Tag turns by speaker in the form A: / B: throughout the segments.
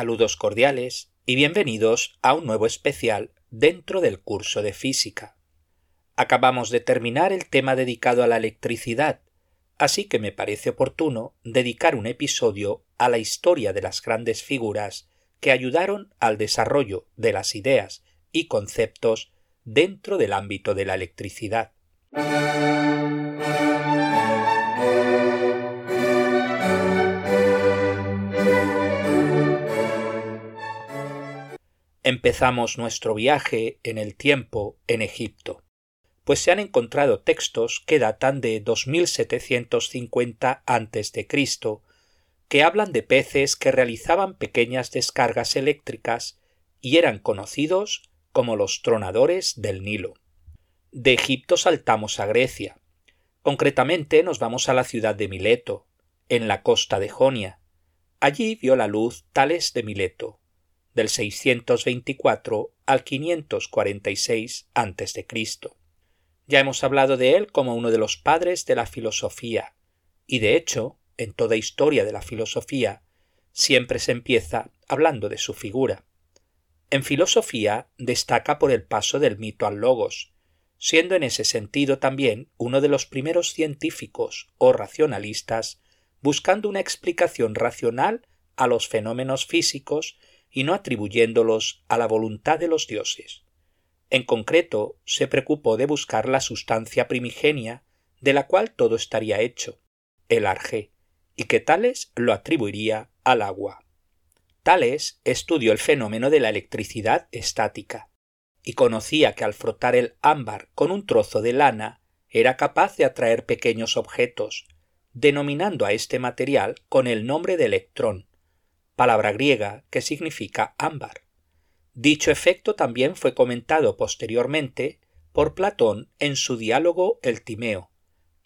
A: Saludos cordiales y bienvenidos a un nuevo especial dentro del curso de física. Acabamos de terminar el tema dedicado a la electricidad, así que me parece oportuno dedicar un episodio a la historia de las grandes figuras que ayudaron al desarrollo de las ideas y conceptos dentro del ámbito de la electricidad. Empezamos nuestro viaje en el tiempo en Egipto, pues se han encontrado textos que datan de 2750 a.C. que hablan de peces que realizaban pequeñas descargas eléctricas y eran conocidos como los tronadores del Nilo. De Egipto saltamos a Grecia. Concretamente nos vamos a la ciudad de Mileto, en la costa de Jonia. Allí vio la luz Tales de Mileto, del 624 al 546 a.C. Ya hemos hablado de él como uno de los padres de la filosofía, y de hecho, en toda historia de la filosofía, siempre se empieza hablando de su figura. En filosofía destaca por el paso del mito al logos, siendo en ese sentido también uno de los primeros científicos o racionalistas buscando una explicación racional a los fenómenos físicos y no atribuyéndolos a la voluntad de los dioses. En concreto, se preocupó de buscar la sustancia primigenia de la cual todo estaría hecho, el arjé, y que Tales lo atribuiría al agua. Tales estudió el fenómeno de la electricidad estática, y conocía que al frotar el ámbar con un trozo de lana era capaz de atraer pequeños objetos, denominando a este material con el nombre de electrón, palabra griega que significa ámbar. Dicho efecto también fue comentado posteriormente por Platón en su diálogo El Timeo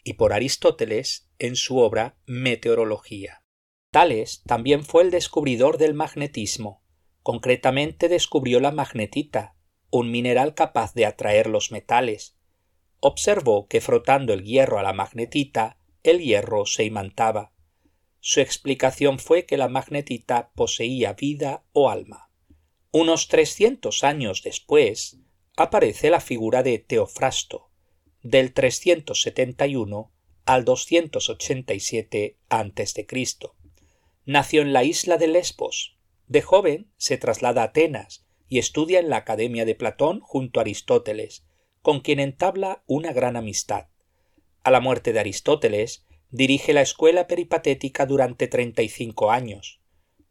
A: y por Aristóteles en su obra Meteorología. Tales también fue el descubridor del magnetismo. Concretamente descubrió la magnetita, un mineral capaz de atraer los metales. Observó que frotando el hierro a la magnetita, el hierro se imantaba. Su explicación fue que la magnetita poseía vida o alma. Unos trescientos años después aparece la figura de Teofrasto, del 371 al 287 a.C. Nació en la isla de Lesbos. De joven se traslada a Atenas y estudia en la Academia de Platón junto a Aristóteles, con quien entabla una gran amistad. A la muerte de Aristóteles, dirige la escuela peripatética durante treinta y cinco años.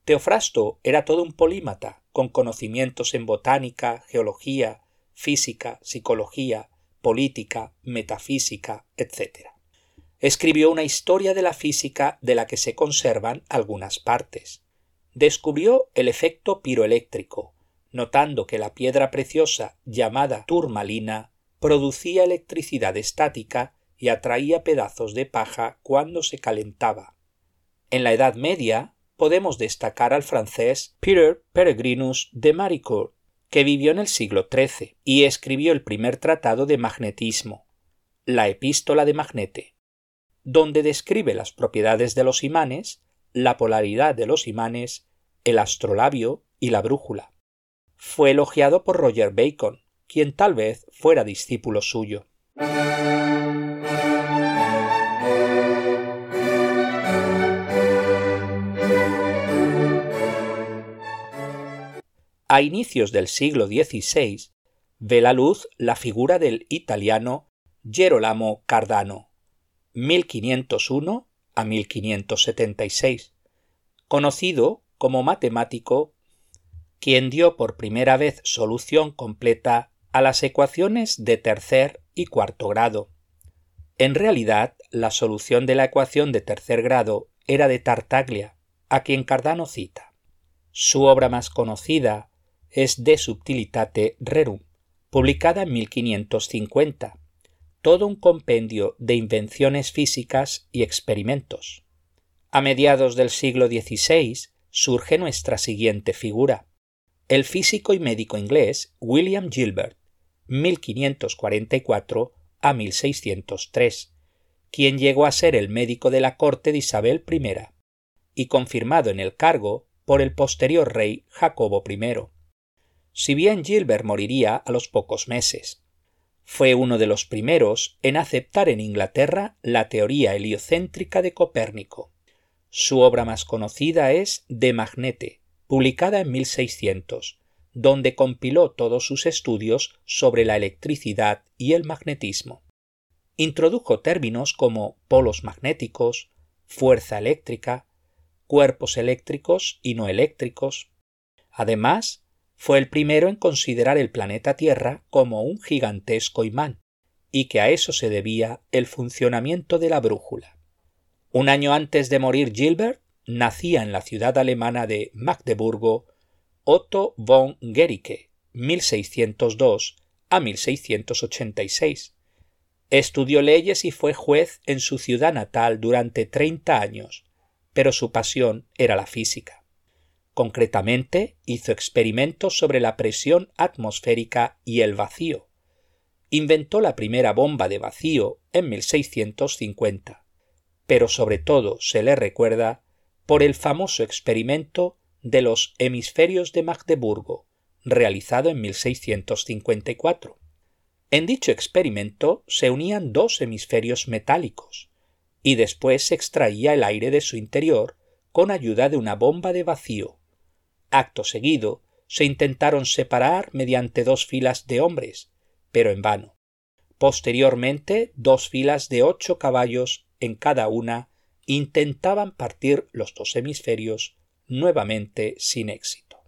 A: Teofrasto era todo un polímata, con conocimientos en botánica, geología, física, psicología, política, metafísica, etc. Escribió una historia de la física de la que se conservan algunas partes. Descubrió el efecto piroeléctrico, notando que la piedra preciosa llamada turmalina producía electricidad estática y atraía pedazos de paja cuando se calentaba. En la Edad Media podemos destacar al francés Peter Peregrinus de Maricourt, que vivió en el siglo XIII y escribió el primer tratado de magnetismo, la Epístola de Magnete, donde describe las propiedades de los imanes, la polaridad de los imanes, el astrolabio y la brújula. Fue elogiado por Roger Bacon, quien tal vez fuera discípulo suyo. A inicios del siglo XVI ve la luz la figura del italiano Gerolamo Cardano, 1501 a 1576, conocido como matemático quien dio por primera vez solución completa a las ecuaciones de tercer y cuarto grado. En realidad, la solución de la ecuación de tercer grado era de Tartaglia, a quien Cardano cita. Su obra más conocida es De Subtilitate Rerum, publicada en 1550, todo un compendio de invenciones físicas y experimentos. A mediados del siglo XVI surge nuestra siguiente figura, el físico y médico inglés William Gilbert, 1544 a 1603, quien llegó a ser el médico de la corte de Isabel I, y confirmado en el cargo por el posterior rey Jacobo I. Si bien Gilbert moriría a los pocos meses. Fue uno de los primeros en aceptar en Inglaterra la teoría heliocéntrica de Copérnico. Su obra más conocida es De Magnete, publicada en 1600, donde compiló todos sus estudios sobre la electricidad y el magnetismo. Introdujo términos como polos magnéticos, fuerza eléctrica, cuerpos eléctricos y no eléctricos. Además, fue el primero en considerar el planeta Tierra como un gigantesco imán, y que a eso se debía el funcionamiento de la brújula. Un año antes de morir Gilbert, nacía en la ciudad alemana de Magdeburgo Otto von Guericke, 1602 a 1686. Estudió leyes y fue juez en su ciudad natal durante treinta años, pero su pasión era la física. Concretamente, hizo experimentos sobre la presión atmosférica y el vacío. Inventó la primera bomba de vacío en 1650, pero sobre todo se le recuerda por el famoso experimento de los hemisferios de Magdeburgo, realizado en 1654. En dicho experimento se unían dos hemisferios metálicos, y después se extraía el aire de su interior con ayuda de una bomba de vacío, Acto seguido, se intentaron separar mediante dos filas de hombres, pero en vano. Posteriormente, dos filas de ocho caballos en cada una intentaban partir los dos hemisferios, nuevamente sin éxito.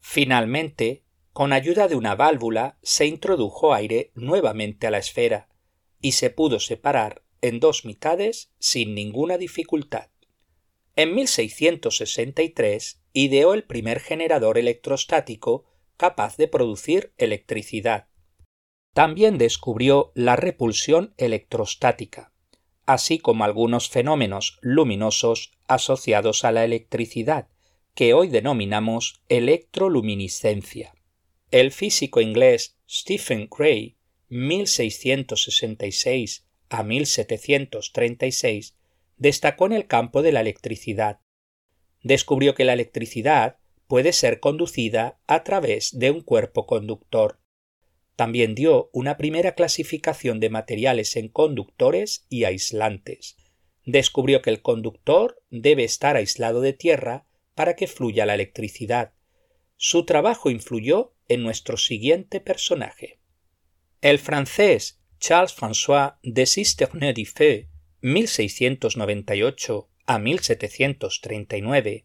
A: Finalmente, con ayuda de una válvula se introdujo aire nuevamente a la esfera y se pudo separar en dos mitades sin ninguna dificultad. En 1663 ideó el primer generador electrostático capaz de producir electricidad. También descubrió la repulsión electrostática, así como algunos fenómenos luminosos asociados a la electricidad, que hoy denominamos electroluminiscencia. El físico inglés Stephen Gray, 1666 a 1736, destacó en el campo de la electricidad. Descubrió que la electricidad puede ser conducida a través de un cuerpo conductor. También dio una primera clasificación de materiales en conductores y aislantes. Descubrió que el conductor debe estar aislado de tierra para que fluya la electricidad. Su trabajo influyó en nuestro siguiente personaje. El francés Charles François de Sisterneux d'Ifeux 1698 a 1739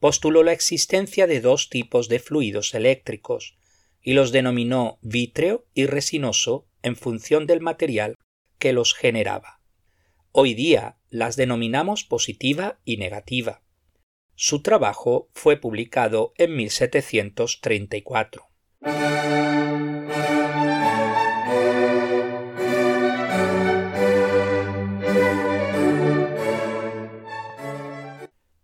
A: postuló la existencia de dos tipos de fluidos eléctricos y los denominó vítreo y resinoso en función del material que los generaba. Hoy día las denominamos positiva y negativa. Su trabajo fue publicado en 1734.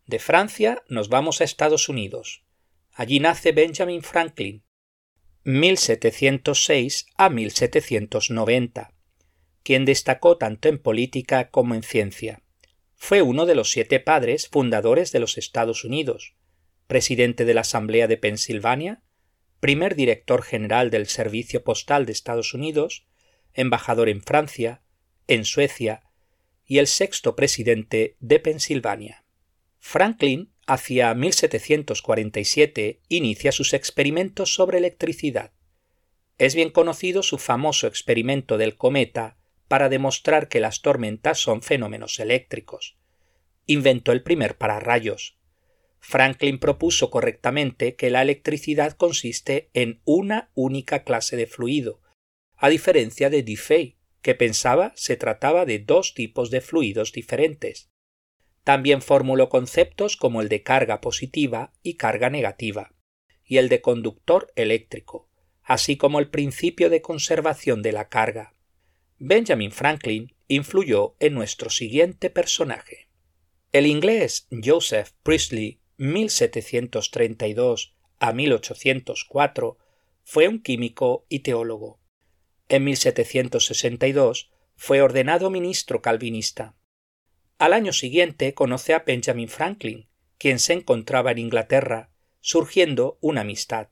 A: De Francia nos vamos a Estados Unidos. Allí nace Benjamin Franklin, 1706 a 1790, quien destacó tanto en política como en ciencia. Fue uno de los siete padres fundadores de los Estados Unidos, presidente de la Asamblea de Pensilvania, primer director general del Servicio Postal de Estados Unidos, embajador en Francia, en Suecia y el sexto presidente de Pensilvania. Franklin, hacia 1747, inicia sus experimentos sobre electricidad. Es bien conocido su famoso experimento del cometa para demostrar que las tormentas son fenómenos eléctricos. Inventó el primer pararrayos. Franklin propuso correctamente que la electricidad consiste en una única clase de fluido, a diferencia de Diffey, que pensaba se trataba de dos tipos de fluidos diferentes. También formuló conceptos como el de carga positiva y carga negativa, y el de conductor eléctrico, así como el principio de conservación de la carga. Benjamin Franklin influyó en nuestro siguiente personaje. El inglés Joseph Priestley, 1732 a 1804, fue un químico y teólogo. En 1762 fue ordenado ministro calvinista. Al año siguiente conoce a Benjamin Franklin, quien se encontraba en Inglaterra, surgiendo una amistad.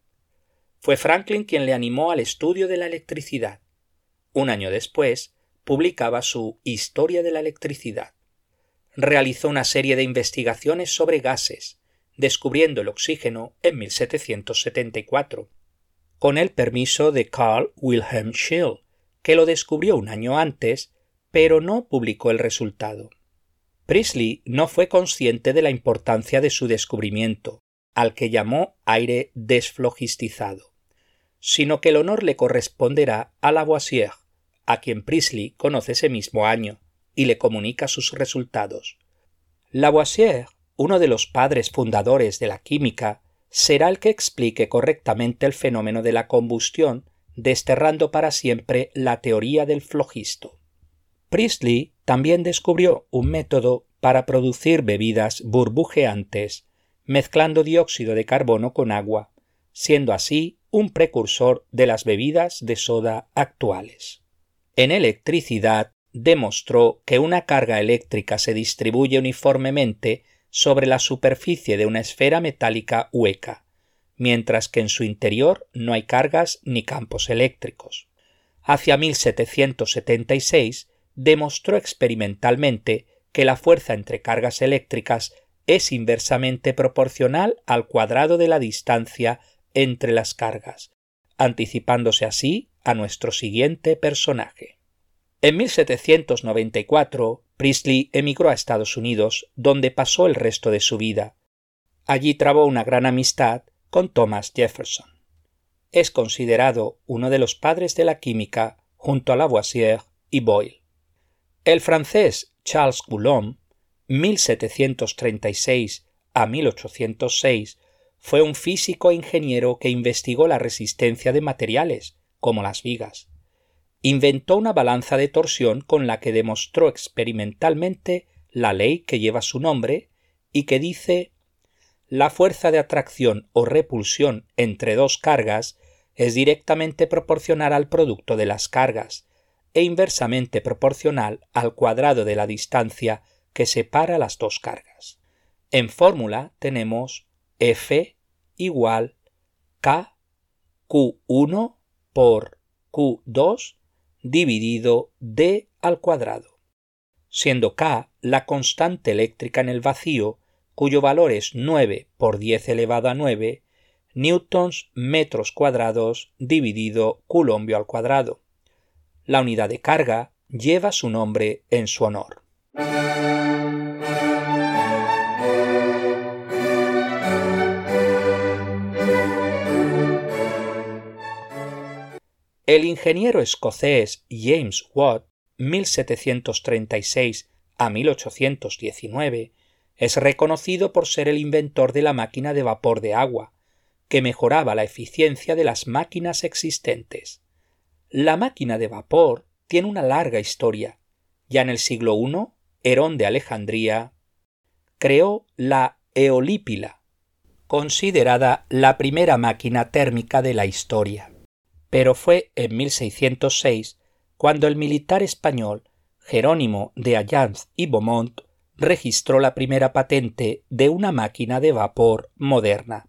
A: Fue Franklin quien le animó al estudio de la electricidad. Un año después, publicaba su Historia de la electricidad. Realizó una serie de investigaciones sobre gases, descubriendo el oxígeno en 1774, con el permiso de Carl Wilhelm Scheele, que lo descubrió un año antes, pero no publicó el resultado. Priestley no fue consciente de la importancia de su descubrimiento, al que llamó aire desflogistizado, sino que el honor le corresponderá a Lavoisier, a quien Priestley conoce ese mismo año, y le comunica sus resultados. Lavoisier, uno de los padres fundadores de la química, será el que explique correctamente el fenómeno de la combustión, desterrando para siempre la teoría del flogisto. Priestley también descubrió un método para producir bebidas burbujeantes, mezclando dióxido de carbono con agua, siendo así un precursor de las bebidas de soda actuales. En electricidad demostró que una carga eléctrica se distribuye uniformemente sobre la superficie de una esfera metálica hueca, mientras que en su interior no hay cargas ni campos eléctricos. Hacia 1776 demostró experimentalmente que la fuerza entre cargas eléctricas es inversamente proporcional al cuadrado de la distancia entre las cargas, anticipándose así a nuestro siguiente personaje. En 1794, Priestley emigró a Estados Unidos, donde pasó el resto de su vida. Allí trabó una gran amistad con Thomas Jefferson. Es considerado uno de los padres de la química junto a Lavoisier y Boyle. El francés Charles Coulomb, 1736 a 1806, fue un físico e ingeniero que investigó la resistencia de materiales, como las vigas. Inventó una balanza de torsión con la que demostró experimentalmente la ley que lleva su nombre y que dice la fuerza de atracción o repulsión entre dos cargas es directamente proporcional al producto de las cargas, e inversamente proporcional al cuadrado de la distancia que separa las dos cargas. En fórmula tenemos F igual K Q1 por Q2 dividido D al cuadrado, siendo K la constante eléctrica en el vacío cuyo valor es 9 por 10 elevado a 9 newtons metros cuadrados dividido culombio al cuadrado. La unidad de carga lleva su nombre en su honor. El ingeniero escocés James Watt, 1736 a 1819, es reconocido por ser el inventor de la máquina de vapor de agua, que mejoraba la eficiencia de las máquinas existentes. La máquina de vapor tiene una larga historia. Ya en el siglo I, Herón de Alejandría creó la eolípila, considerada la primera máquina térmica de la historia. Pero fue en 1606 cuando el militar español Jerónimo de Allanz y Beaumont registró la primera patente de una máquina de vapor moderna.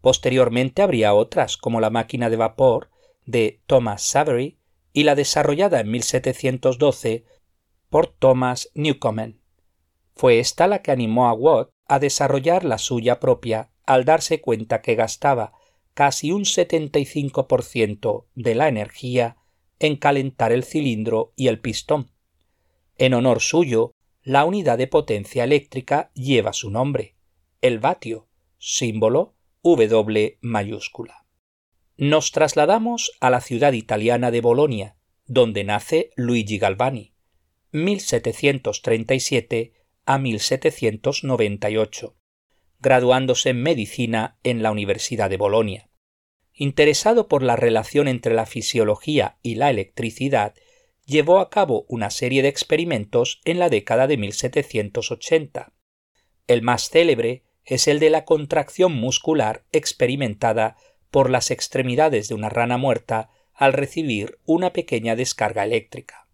A: Posteriormente habría otras, como la máquina de vapor de Thomas Savery y la desarrollada en 1712 por Thomas Newcomen. Fue esta la que animó a Watt a desarrollar la suya propia al darse cuenta que gastaba casi un 75% de la energía en calentar el cilindro y el pistón. En honor suyo, la unidad de potencia eléctrica lleva su nombre, el vatio, símbolo W mayúscula. Nos trasladamos a la ciudad italiana de Bolonia, donde nace Luigi Galvani, 1737 a 1798, graduándose en medicina en la Universidad de Bolonia. Interesado por la relación entre la fisiología y la electricidad, llevó a cabo una serie de experimentos en la década de 1780. El más célebre es el de la contracción muscular experimentada por las extremidades de una rana muerta al recibir una pequeña descarga eléctrica.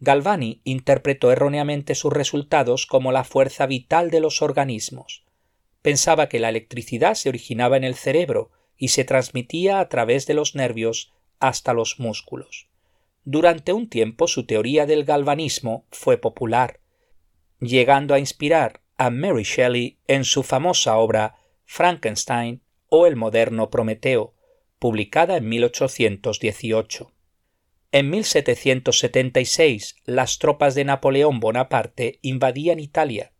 A: Galvani interpretó erróneamente sus resultados como la fuerza vital de los organismos. Pensaba que la electricidad se originaba en el cerebro y se transmitía a través de los nervios hasta los músculos. Durante un tiempo su teoría del galvanismo fue popular, llegando a inspirar a Mary Shelley en su famosa obra Frankenstein o el moderno Prometeo, publicada en 1818. En 1776 las tropas de Napoleón Bonaparte invadían Italia.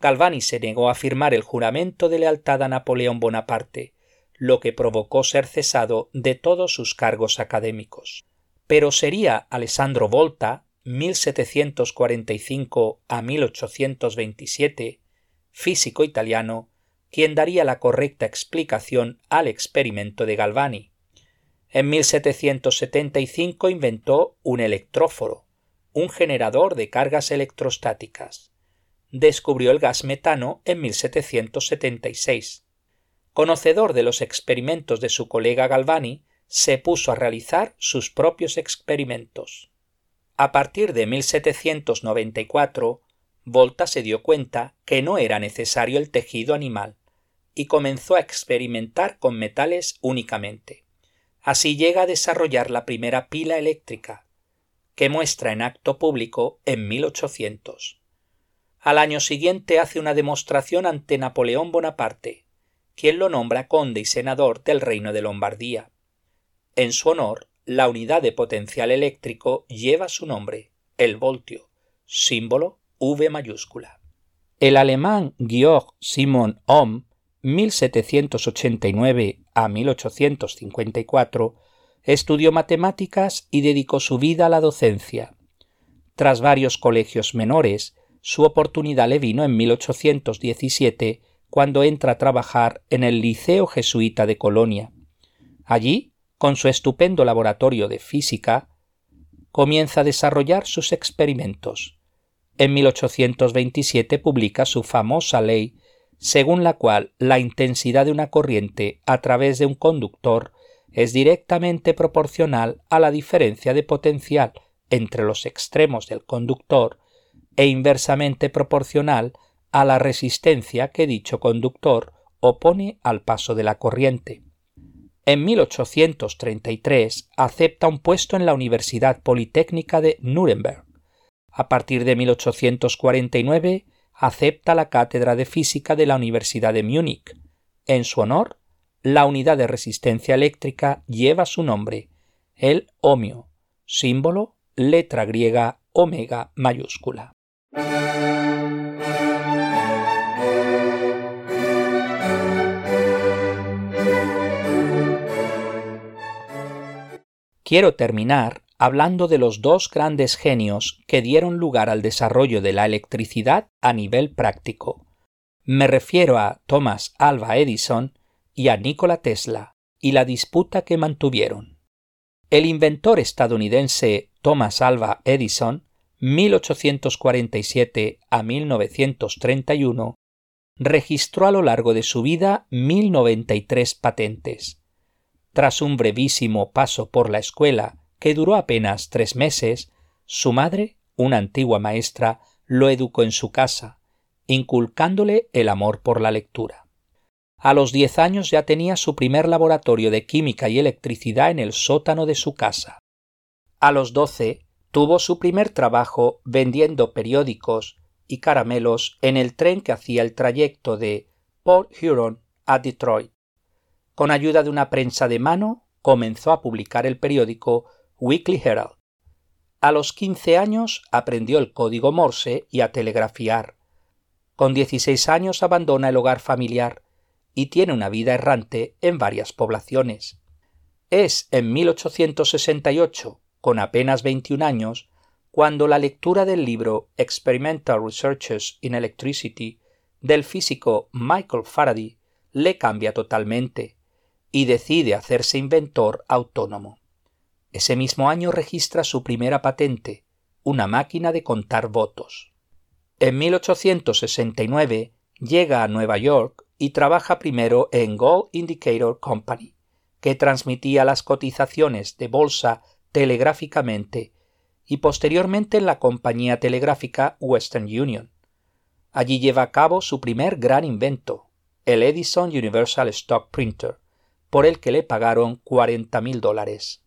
A: Galvani se negó a firmar el juramento de lealtad a Napoleón Bonaparte, lo que provocó ser cesado de todos sus cargos académicos. Pero sería Alessandro Volta, 1745 a 1827, físico italiano, quien daría la correcta explicación al experimento de Galvani. En 1775 inventó un electróforo, un generador de cargas electrostáticas. Descubrió el gas metano en 1776. Conocedor de los experimentos de su colega Galvani, se puso a realizar sus propios experimentos. A partir de 1794, Volta se dio cuenta que no era necesario el tejido animal y comenzó a experimentar con metales únicamente. Así llega a desarrollar la primera pila eléctrica, que muestra en acto público en 1800. Al año siguiente hace una demostración ante Napoleón Bonaparte, quien lo nombra conde y senador del reino de Lombardía. En su honor, la unidad de potencial eléctrico lleva su nombre, el voltio, símbolo V mayúscula. El alemán Georg Simon Ohm, 1789 a 1854, estudió matemáticas y dedicó su vida a la docencia. Tras varios colegios menores, su oportunidad le vino en 1817 cuando entra a trabajar en el Liceo Jesuita de Colonia. Allí, con su estupendo laboratorio de física, comienza a desarrollar sus experimentos. En 1827 publica su famosa ley, según la cual la intensidad de una corriente a través de un conductor es directamente proporcional a la diferencia de potencial entre los extremos del conductor e inversamente proporcional a la resistencia que dicho conductor opone al paso de la corriente. En 1833 acepta un puesto en la Universidad Politécnica de Nuremberg a partir de 1849 acepta la cátedra de física de la Universidad de Múnich. En su honor, la unidad de resistencia eléctrica lleva su nombre, el ohmio, símbolo letra griega omega mayúscula. Quiero terminar hablando de los dos grandes genios que dieron lugar al desarrollo de la electricidad a nivel práctico. Me refiero a Thomas Alva Edison y a Nikola Tesla, y la disputa que mantuvieron. El inventor estadounidense Thomas Alva Edison, 1847 a 1931, registró a lo largo de su vida 1093 patentes. Tras un brevísimo paso por la escuela que duró apenas tres meses, su madre, una antigua maestra, lo educó en su casa, inculcándole el amor por la lectura. A los diez años ya tenía su primer laboratorio de química y electricidad en el sótano de su casa. A los doce tuvo su primer trabajo vendiendo periódicos y caramelos en el tren que hacía el trayecto de Port Huron a Detroit. Con ayuda de una prensa de mano comenzó a publicar el periódico Weekly Herald. A los 15 años aprendió el código Morse y a telegrafiar. Con 16 años abandona el hogar familiar y tiene una vida errante en varias poblaciones. Es en 1868, con apenas 21 años, cuando la lectura del libro Experimental Researches in Electricity del físico Michael Faraday le cambia totalmente y decide hacerse inventor autónomo. Ese mismo año registra su primera patente, una máquina de contar votos. En 1869 llega a Nueva York y trabaja primero en Gold Indicator Company, que transmitía las cotizaciones de bolsa telegráficamente, y posteriormente en la compañía telegráfica Western Union. Allí lleva a cabo su primer gran invento, el Edison Universal Stock Printer, por el que le pagaron 40.000 dólares.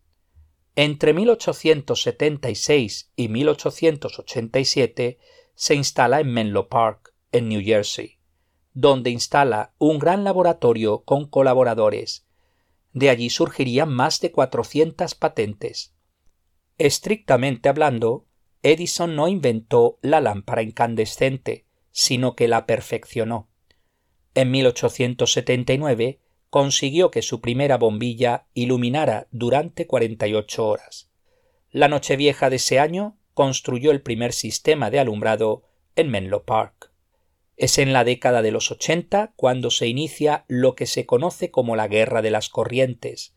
A: Entre 1876 y 1887 se instala en Menlo Park, en New Jersey, donde instala un gran laboratorio con colaboradores. De allí surgirían más de 400 patentes. Estrictamente hablando, Edison no inventó la lámpara incandescente, sino que la perfeccionó. En 1879 consiguió que su primera bombilla iluminara durante 48 horas. La Nochevieja de ese año construyó el primer sistema de alumbrado en Menlo Park. Es en la década de los 80 cuando se inicia lo que se conoce como la Guerra de las Corrientes.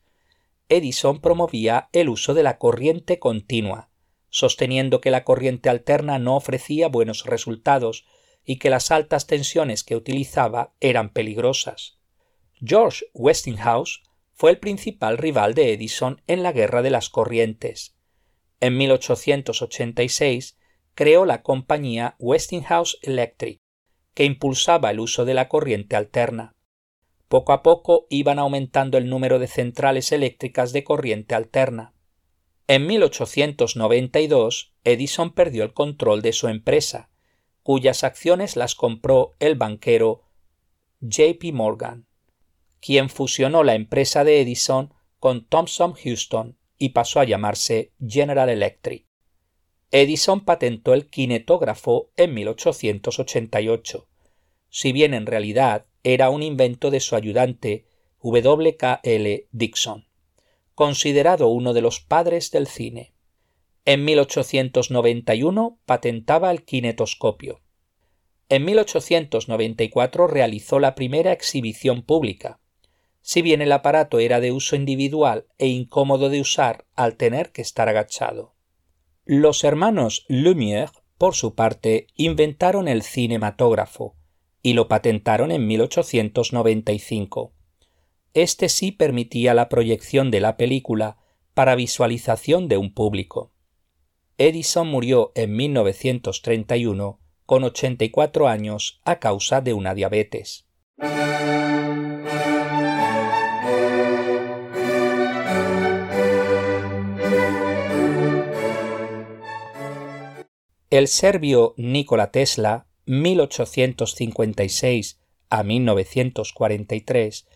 A: Edison promovía el uso de la corriente continua, sosteniendo que la corriente alterna no ofrecía buenos resultados y que las altas tensiones que utilizaba eran peligrosas. George Westinghouse fue el principal rival de Edison en la Guerra de las Corrientes. En 1886 creó la compañía Westinghouse Electric, que impulsaba el uso de la corriente alterna. Poco a poco iban aumentando el número de centrales eléctricas de corriente alterna. En 1892 Edison perdió el control de su empresa, cuyas acciones las compró el banquero JP Morgan, quien fusionó la empresa de Edison con Thomson Houston y pasó a llamarse General Electric. Edison patentó el kinetógrafo en 1888, si bien en realidad era un invento de su ayudante W.K.L. Dixon considerado uno de los padres del cine. En 1891 patentaba el kinetoscopio. En 1894 realizó la primera exhibición pública. Si bien el aparato era de uso individual e incómodo de usar al tener que estar agachado. Los hermanos Lumière, por su parte, inventaron el cinematógrafo y lo patentaron en 1895. Este sí permitía la proyección de la película para visualización de un público. Edison murió en 1931 con 84 años a causa de una diabetes. El serbio Nikola Tesla, 1856 a 1943,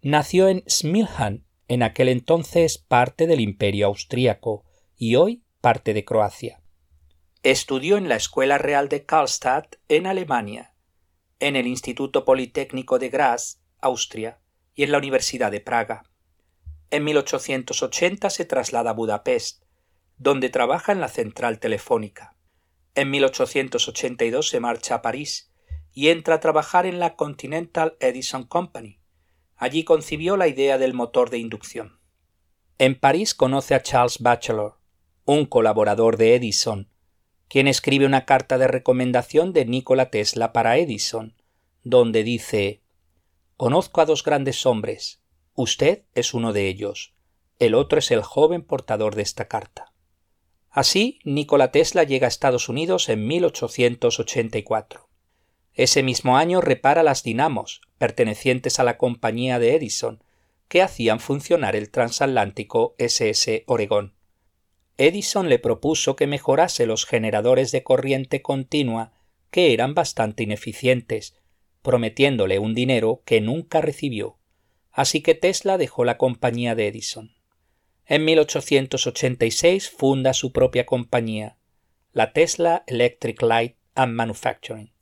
A: nació en Smiljan, en aquel entonces parte del Imperio austríaco y hoy parte de Croacia. Estudió en la Escuela Real de Karlstadt en Alemania, en el Instituto Politécnico de Graz, Austria, y en la Universidad de Praga. En 1880 se traslada a Budapest, donde trabaja en la central telefónica. En 1882 se marcha a París y entra a trabajar en la Continental Edison Company, Allí concibió la idea del motor de inducción. En París conoce a Charles Batchelor, un colaborador de Edison, quien escribe una carta de recomendación de Nikola Tesla para Edison, donde dice Conozco a dos grandes hombres. Usted es uno de ellos. El otro es el joven portador de esta carta. Así, Nikola Tesla llega a Estados Unidos en 1884. Ese mismo año repara las dinamos, pertenecientes a la compañía de Edison, que hacían funcionar el transatlántico SS Oregón. Edison le propuso que mejorase los generadores de corriente continua, que eran bastante ineficientes, prometiéndole un dinero que nunca recibió. Así que Tesla dejó la compañía de Edison. En 1886 funda su propia compañía, la Tesla Electric Light and Manufacturing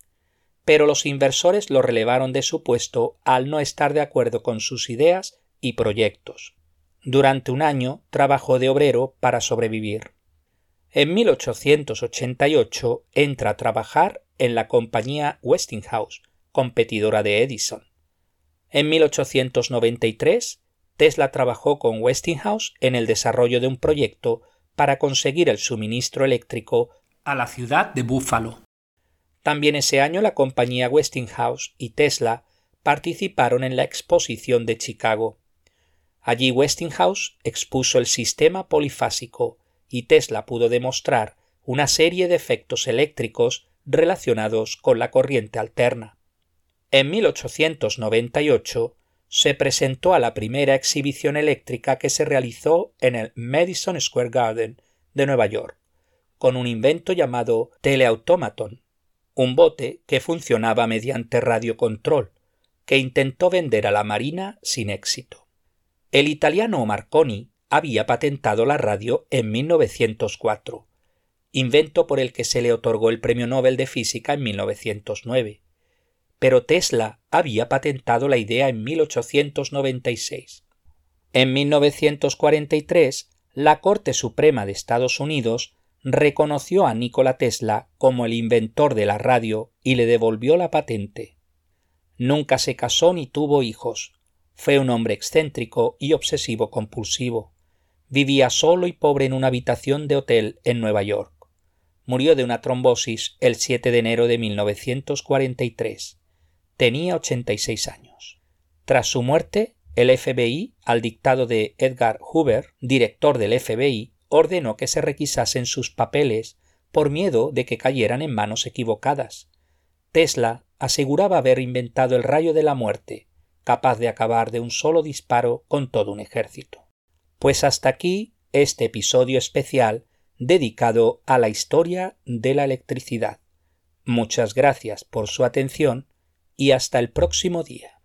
A: pero los inversores lo relevaron de su puesto al no estar de acuerdo con sus ideas y proyectos. Durante un año trabajó de obrero para sobrevivir. En 1888 entra a trabajar en la compañía Westinghouse, competidora de Edison. En 1893 Tesla trabajó con Westinghouse en el desarrollo de un proyecto para conseguir el suministro eléctrico a la ciudad de Buffalo. También ese año la compañía Westinghouse y Tesla participaron en la exposición de Chicago. Allí Westinghouse expuso el sistema polifásico y Tesla pudo demostrar una serie de efectos eléctricos relacionados con la corriente alterna. En 1898 se presentó a la primera exhibición eléctrica que se realizó en el Madison Square Garden de Nueva York, con un invento llamado teleautomaton, un bote que funcionaba mediante radiocontrol, que intentó vender a la Marina sin éxito. El italiano Marconi había patentado la radio en 1904, invento por el que se le otorgó el Premio Nobel de Física en 1909. Pero Tesla había patentado la idea en 1896. En 1943, la Corte Suprema de Estados Unidos reconoció a Nikola Tesla como el inventor de la radio y le devolvió la patente. Nunca se casó ni tuvo hijos. Fue un hombre excéntrico y obsesivo compulsivo. Vivía solo y pobre en una habitación de hotel en Nueva York. Murió de una trombosis el 7 de enero de 1943. Tenía 86 años. Tras su muerte, el FBI, al dictado de Edgar Hoover, director del FBI, ordenó que se requisasen sus papeles por miedo de que cayeran en manos equivocadas. Tesla aseguraba haber inventado el rayo de la muerte, capaz de acabar de un solo disparo con todo un ejército. Pues hasta aquí este episodio especial dedicado a la historia de la electricidad. Muchas gracias por su atención y hasta el próximo día.